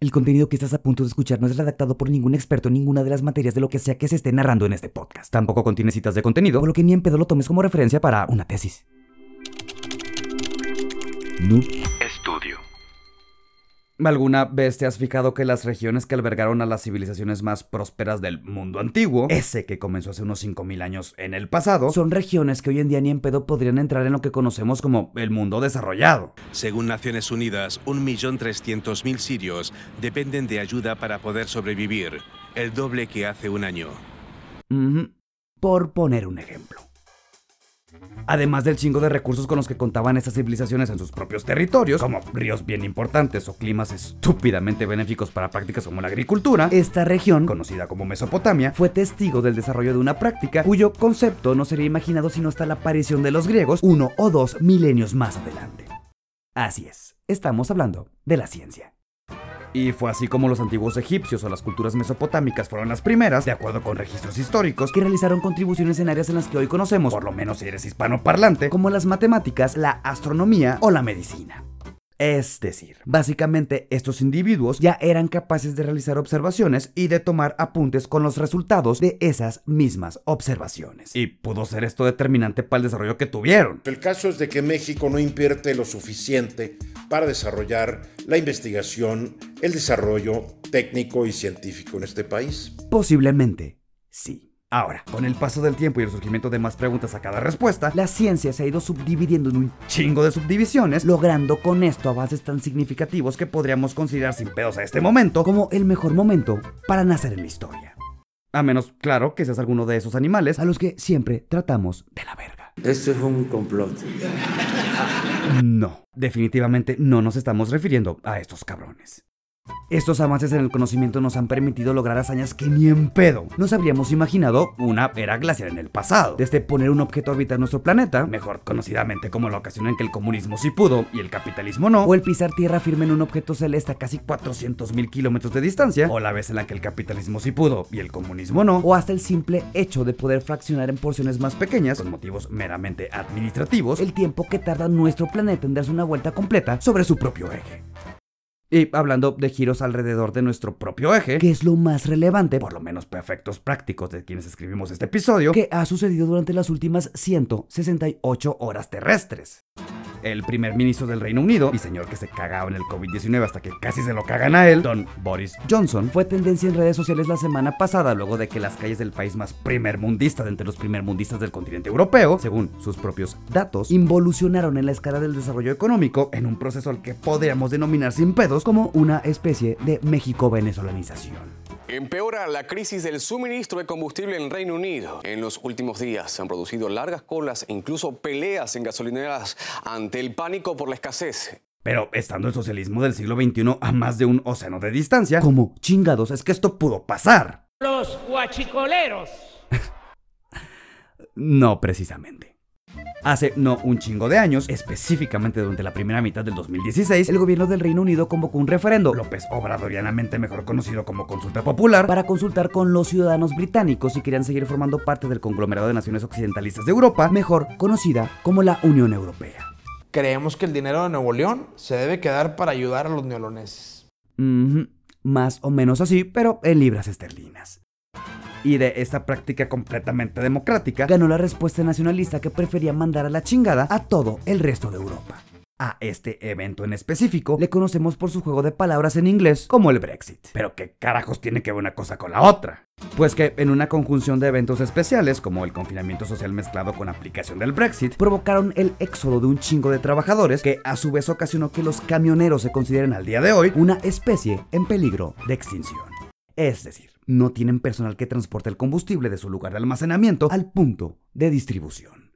El contenido que estás a punto de escuchar no es redactado por ningún experto en ninguna de las materias de lo que sea que se esté narrando en este podcast. Tampoco contiene citas de contenido, por lo que ni en pedo lo tomes como referencia para una tesis. Noob. ¿Alguna vez te has fijado que las regiones que albergaron a las civilizaciones más prósperas del mundo antiguo, ese que comenzó hace unos 5.000 años en el pasado, son regiones que hoy en día ni en pedo podrían entrar en lo que conocemos como el mundo desarrollado? Según Naciones Unidas, 1.300.000 sirios dependen de ayuda para poder sobrevivir, el doble que hace un año. Por poner un ejemplo. Además del chingo de recursos con los que contaban estas civilizaciones en sus propios territorios, como ríos bien importantes o climas estúpidamente benéficos para prácticas como la agricultura, Esta región conocida como Mesopotamia, fue testigo del desarrollo de una práctica cuyo concepto no sería imaginado sino hasta la aparición de los griegos uno o dos milenios más adelante. Así es, estamos hablando de la ciencia. Y fue así como los antiguos egipcios o las culturas mesopotámicas fueron las primeras, de acuerdo con registros históricos, que realizaron contribuciones en áreas en las que hoy conocemos, por lo menos si eres hispanoparlante, como las matemáticas, la astronomía o la medicina. Es decir, básicamente estos individuos ya eran capaces de realizar observaciones y de tomar apuntes con los resultados de esas mismas observaciones. Y pudo ser esto determinante para el desarrollo que tuvieron. El caso es de que México no invierte lo suficiente para desarrollar la investigación, el desarrollo técnico y científico en este país. Posiblemente, sí. Ahora, con el paso del tiempo y el surgimiento de más preguntas a cada respuesta, La ciencia se ha ido subdividiendo en un chingo de subdivisiones, logrando con esto avances tan significativos que podríamos considerar sin pedos a este momento, como el mejor momento para nacer en la historia, a menos, claro, que seas alguno de esos animales a los que siempre tratamos de la verga. Este fue un complot. No, definitivamente no nos estamos refiriendo a estos cabrones. Estos avances en el conocimiento nos han permitido lograr hazañas que ni en pedo nos habríamos imaginado una era glacial en el pasado. Desde poner un objeto a orbitar nuestro planeta, mejor conocidamente como la ocasión en que el comunismo sí pudo y el capitalismo no, O el pisar tierra firme en un objeto celeste a casi 400 mil kilómetros de distancia, o la vez en la que el capitalismo sí pudo y el comunismo no, o hasta el simple hecho de poder fraccionar en porciones más pequeñas por motivos meramente administrativos, el tiempo que tarda nuestro planeta en darse una vuelta completa sobre su propio eje. Y hablando de giros alrededor de nuestro propio eje, que es lo más relevante por lo menos perfectos prácticos de quienes escribimos este episodio, que ha sucedido durante las últimas 168 horas terrestres. El primer ministro del Reino Unido, y señor que se cagaba en el COVID-19 hasta que casi se lo cagan a él, don Boris Johnson, fue tendencia en redes sociales la semana pasada luego de que las calles del país más primermundista de entre los primermundistas del continente europeo, según sus propios datos, involucionaron en la escala del desarrollo económico en un proceso al que podríamos denominar sin pedos como una especie de México-venezolanización. Empeora la crisis del suministro de combustible en Reino Unido. En los últimos días se han producido largas colas e incluso peleas en gasolineras ante el pánico por la escasez. Pero estando el socialismo del siglo XXI a más de un océano de distancia, Como chingados es que esto pudo pasar. Los guachicoleros. No precisamente. Hace no un chingo de años, específicamente durante la primera mitad del 2016, el gobierno del Reino Unido convocó un referendo López Obradorianamente mejor conocido como consulta popular, para consultar con los ciudadanos británicos si querían seguir formando parte del conglomerado de naciones occidentalistas de Europa, mejor conocida como la Unión Europea. Creemos que el dinero de Nuevo León se debe quedar para ayudar a los neoloneses. Más o menos así, pero en libras esterlinas. Y de esta práctica completamente democrática, ganó la respuesta nacionalista que prefería mandar a la chingada a todo el resto de Europa. a este evento en específico le conocemos por su juego de palabras en inglés como el Brexit. Pero qué carajos tiene que ver una cosa con la otra. Pues que en una conjunción de eventos especiales, como el confinamiento social mezclado con aplicación del Brexit, Provocaron el éxodo de un chingo de trabajadores que a su vez ocasionó que los camioneros se consideren al día de hoy una especie en peligro de extinción. es decir, no tienen personal que transporte el combustible de su lugar de almacenamiento al punto de distribución.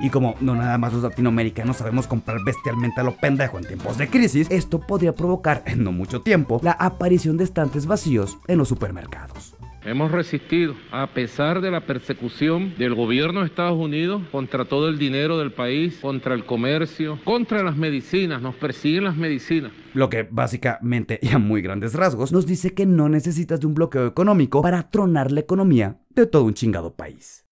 Y como no nada más los latinoamericanos sabemos comprar bestialmente a lo pendejo en tiempos de crisis, Esto podría provocar en no mucho tiempo, la aparición de estantes vacíos en los supermercados. Hemos resistido a pesar de la persecución del gobierno de Estados Unidos contra todo el dinero del país, contra el comercio, contra las medicinas, nos persiguen las medicinas. lo que básicamente y a muy grandes rasgos Nos dice que no necesitas de un bloqueo económico para tronar la economía de todo un chingado país.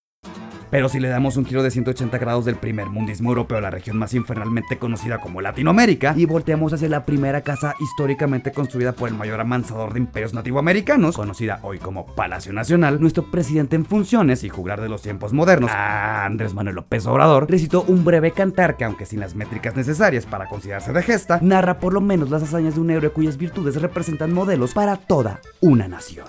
Pero si le damos un giro de 180 grados del primer mundismo europeo la región más infernalmente conocida como Latinoamérica y volteamos hacia la primera casa históricamente construida por el mayor amansador de imperios nativoamericanos, conocida hoy como Palacio Nacional, nuestro presidente en funciones y jugar de los tiempos modernos, Andrés Manuel López Obrador, recitó un breve cantar que, aunque sin las métricas necesarias para considerarse de gesta, narra por lo menos las hazañas de un héroe cuyas virtudes representan modelos para toda una nación.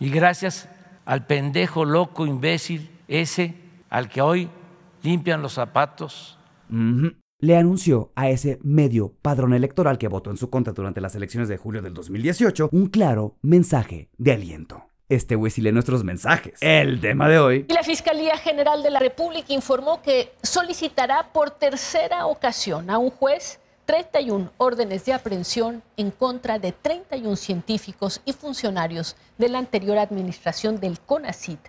Y gracias al pendejo, loco, imbécil, ese al que hoy limpian los zapatos. Le anunció a ese medio padrón electoral que votó en su contra durante las elecciones de julio del 2018 un claro mensaje de aliento. Este güey sí lee nuestros mensajes. El tema de hoy. Y la Fiscalía General de la República informó que solicitará por tercera ocasión a un juez 31 órdenes de aprehensión en contra de 31 científicos y funcionarios de la anterior administración del CONACIT.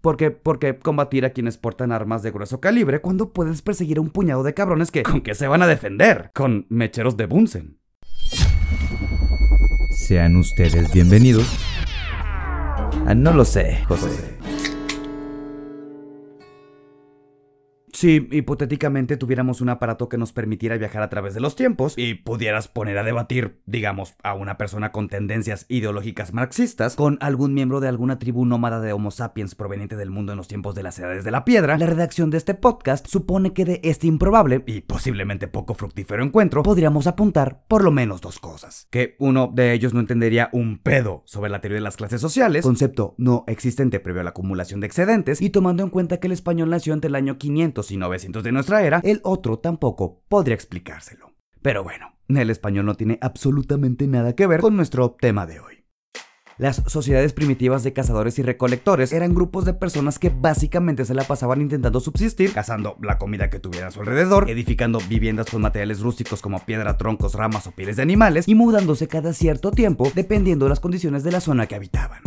Porque, porque combatir a quienes portan armas de grueso calibre cuando puedes perseguir a un puñado de cabrones que con qué se van a defender, con mecheros de Bunsen. Sean ustedes bienvenidos. Ah, no lo sé, José. Si hipotéticamente tuviéramos un aparato que nos permitiera viajar a través de los tiempos y pudieras poner a debatir, digamos, a una persona con tendencias ideológicas marxistas con algún miembro de alguna tribu nómada de Homo sapiens proveniente del mundo en los tiempos de las edades de la piedra, la redacción de este podcast supone que de este improbable y posiblemente poco fructífero encuentro podríamos apuntar por lo menos dos cosas. Que uno de ellos no entendería un pedo sobre la teoría de las clases sociales, concepto no existente previo a la acumulación de excedentes, y tomando en cuenta que el español nació entre el año 500 y 900 de nuestra era, el otro tampoco podría explicárselo. Pero bueno, el español no tiene absolutamente nada que ver con nuestro tema de hoy. Las sociedades primitivas de cazadores y recolectores eran grupos de personas que básicamente se la pasaban intentando subsistir, cazando la comida que tuviera a su alrededor, edificando viviendas con materiales rústicos como piedra, troncos, ramas o pieles de animales y mudándose cada cierto tiempo dependiendo de las condiciones de la zona que habitaban.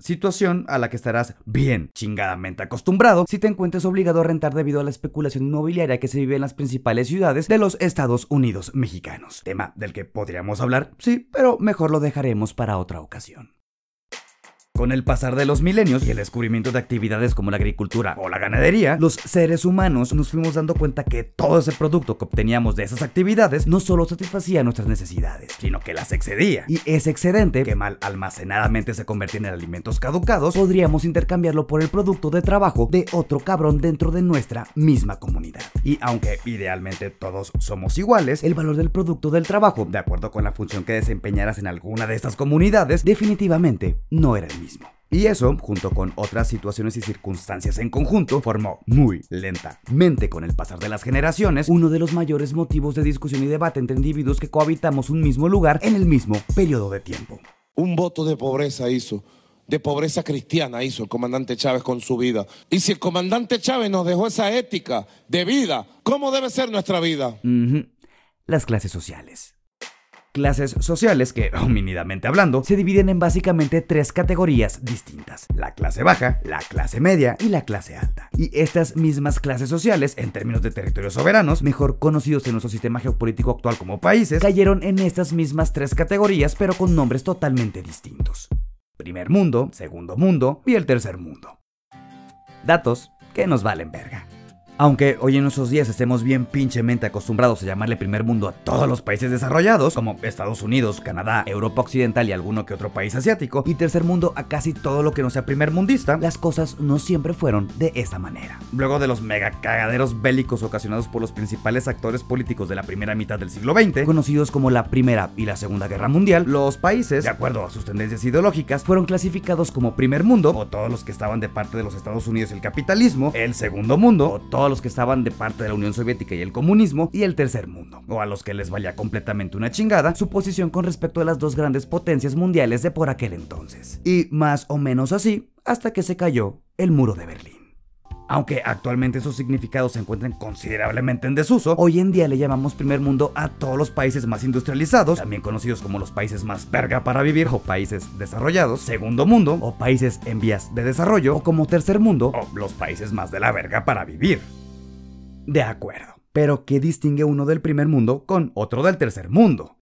Situación a la que estarás bien chingadamente acostumbrado si te encuentres obligado a rentar debido a la especulación inmobiliaria que se vive en las principales ciudades de los Estados Unidos mexicanos. Tema del que podríamos hablar, sí, pero mejor lo dejaremos para otra ocasión. Con el pasar de los milenios y el descubrimiento de actividades como la agricultura o la ganadería, los seres humanos nos fuimos dando cuenta que todo ese producto que obteníamos de esas actividades no solo satisfacía nuestras necesidades, sino que las excedía. Y ese excedente, que mal almacenadamente se convertía en alimentos caducados, podríamos intercambiarlo por el producto de trabajo de otro cabrón dentro de nuestra misma comunidad. Y aunque idealmente todos somos iguales, el valor del producto del trabajo, de acuerdo con la función que desempeñaras en alguna de estas comunidades, definitivamente no era el mismo. Y eso, junto con otras situaciones y circunstancias en conjunto, formó muy lentamente con el pasar de las generaciones uno de los mayores motivos de discusión y debate entre individuos que cohabitamos un mismo lugar en el mismo periodo de tiempo. Un voto de pobreza hizo, de pobreza cristiana hizo el comandante Chávez con su vida. Y si el comandante Chávez nos dejó esa ética de vida, ¿cómo debe ser nuestra vida? Las clases sociales clases sociales que, homínidamente hablando, se dividen en básicamente tres categorías distintas. La clase baja, la clase media y la clase alta. Y estas mismas clases sociales, en términos de territorios soberanos, mejor conocidos en nuestro sistema geopolítico actual como países, cayeron en estas mismas tres categorías pero con nombres totalmente distintos. Primer mundo, segundo mundo y el tercer mundo. Datos que nos valen verga. Aunque hoy en nuestros días estemos bien pinchemente acostumbrados a llamarle primer mundo a todos los países desarrollados, como Estados Unidos, Canadá, Europa Occidental y alguno que otro país asiático, y tercer mundo a casi todo lo que no sea primer mundista, las cosas no siempre fueron de esta manera. Luego de los mega cagaderos bélicos ocasionados por los principales actores políticos de la primera mitad del siglo XX, conocidos como la Primera y la Segunda Guerra Mundial, los países, de acuerdo a sus tendencias ideológicas, fueron clasificados como primer mundo, o todos los que estaban de parte de los Estados Unidos y el capitalismo, el segundo mundo, o todos los que estaban de parte de la Unión Soviética y el comunismo, y el tercer mundo, o a los que les valía completamente una chingada su posición con respecto a las dos grandes potencias mundiales de por aquel entonces. Y más o menos así, hasta que se cayó el muro de Berlín. Aunque actualmente esos significados se encuentran considerablemente en desuso, hoy en día le llamamos primer mundo a todos los países más industrializados, también conocidos como los países más verga para vivir o países desarrollados, segundo mundo o países en vías de desarrollo, o como tercer mundo o los países más de la verga para vivir. De acuerdo. Pero ¿qué distingue uno del primer mundo con otro del tercer mundo?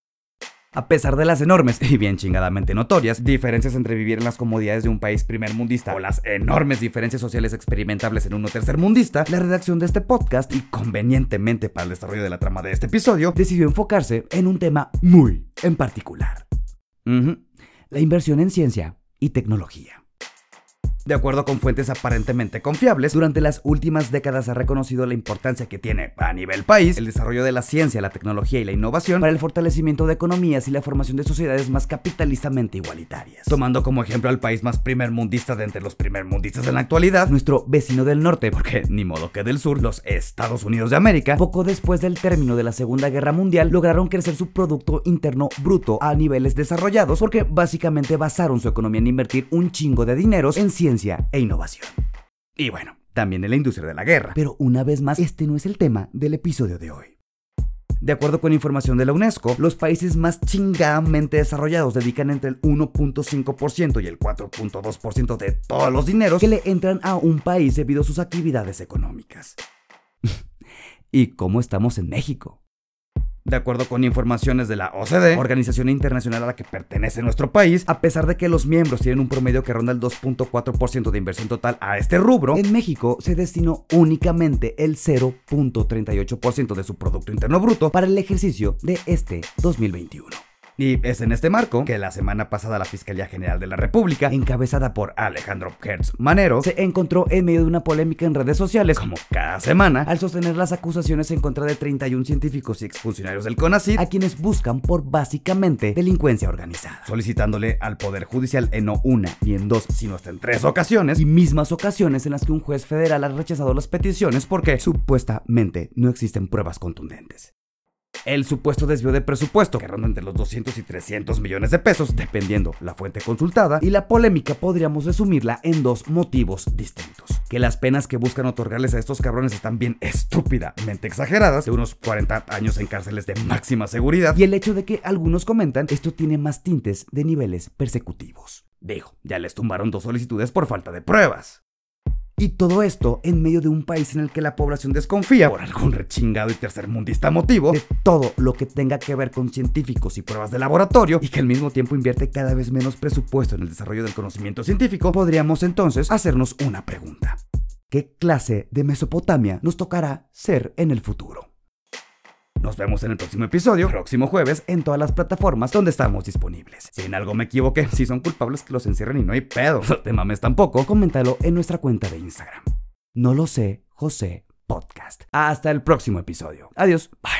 A pesar de las enormes y bien chingadamente notorias diferencias entre vivir en las comodidades de un país primer mundista o las enormes diferencias sociales experimentables en uno tercer mundista, la redacción de este podcast y convenientemente para el desarrollo de la trama de este episodio decidió enfocarse en un tema muy en particular. La inversión en ciencia y tecnología. De acuerdo con fuentes aparentemente confiables, durante las últimas décadas ha reconocido la importancia que tiene a nivel país el desarrollo de la ciencia, la tecnología y la innovación para el fortalecimiento de economías y la formación de sociedades más capitalistamente igualitarias. Tomando como ejemplo al país más primer mundista de entre los primer mundistas en la actualidad, nuestro vecino del norte, porque ni modo que del sur, los Estados Unidos de América, poco después del término de la Segunda Guerra Mundial, lograron crecer su Producto Interno Bruto a niveles desarrollados porque básicamente basaron su economía en invertir un chingo de dineros en ciencia e innovación. Y bueno, también en la industria de la guerra. Pero una vez más, este no es el tema del episodio de hoy. De acuerdo con información de la UNESCO, los países más chingadamente desarrollados dedican entre el 1.5% y el 4.2% de todos los dineros que le entran a un país debido a sus actividades económicas. ¿Y cómo estamos en México? De acuerdo con informaciones de la OCDE, organización internacional a la que pertenece nuestro país, a pesar de que los miembros tienen un promedio que ronda el 2.4% de inversión total a este rubro, en México se destinó únicamente el 0.38% de su Producto Interno Bruto para el ejercicio de este 2021. Y es en este marco que la semana pasada la Fiscalía General de la República, encabezada por Alejandro Hertz Manero, se encontró en medio de una polémica en redes sociales, como cada semana, al sostener las acusaciones en contra de 31 científicos y exfuncionarios del CONACYT, a quienes buscan por básicamente delincuencia organizada, solicitándole al Poder Judicial en no una ni en dos, sino hasta en tres ocasiones, y mismas ocasiones en las que un juez federal ha rechazado las peticiones porque supuestamente no existen pruebas contundentes el supuesto desvío de presupuesto, que ronda entre los 200 y 300 millones de pesos, dependiendo la fuente consultada, y la polémica podríamos resumirla en dos motivos distintos. Que las penas que buscan otorgarles a estos cabrones están bien estúpidamente exageradas, de unos 40 años en cárceles de máxima seguridad, y el hecho de que algunos comentan esto tiene más tintes de niveles persecutivos. Dijo, ya les tumbaron dos solicitudes por falta de pruebas. Y todo esto en medio de un país en el que la población desconfía, por algún rechingado y tercermundista motivo, de todo lo que tenga que ver con científicos y pruebas de laboratorio, y que al mismo tiempo invierte cada vez menos presupuesto en el desarrollo del conocimiento científico, podríamos entonces hacernos una pregunta. ¿Qué clase de Mesopotamia nos tocará ser en el futuro? Nos vemos en el próximo episodio, próximo jueves, en todas las plataformas donde estamos disponibles. Si en algo me equivoqué, si son culpables que los encierren y no hay pedo, no te mames tampoco, coméntalo en nuestra cuenta de Instagram. No lo sé, José Podcast. Hasta el próximo episodio. Adiós. Bye.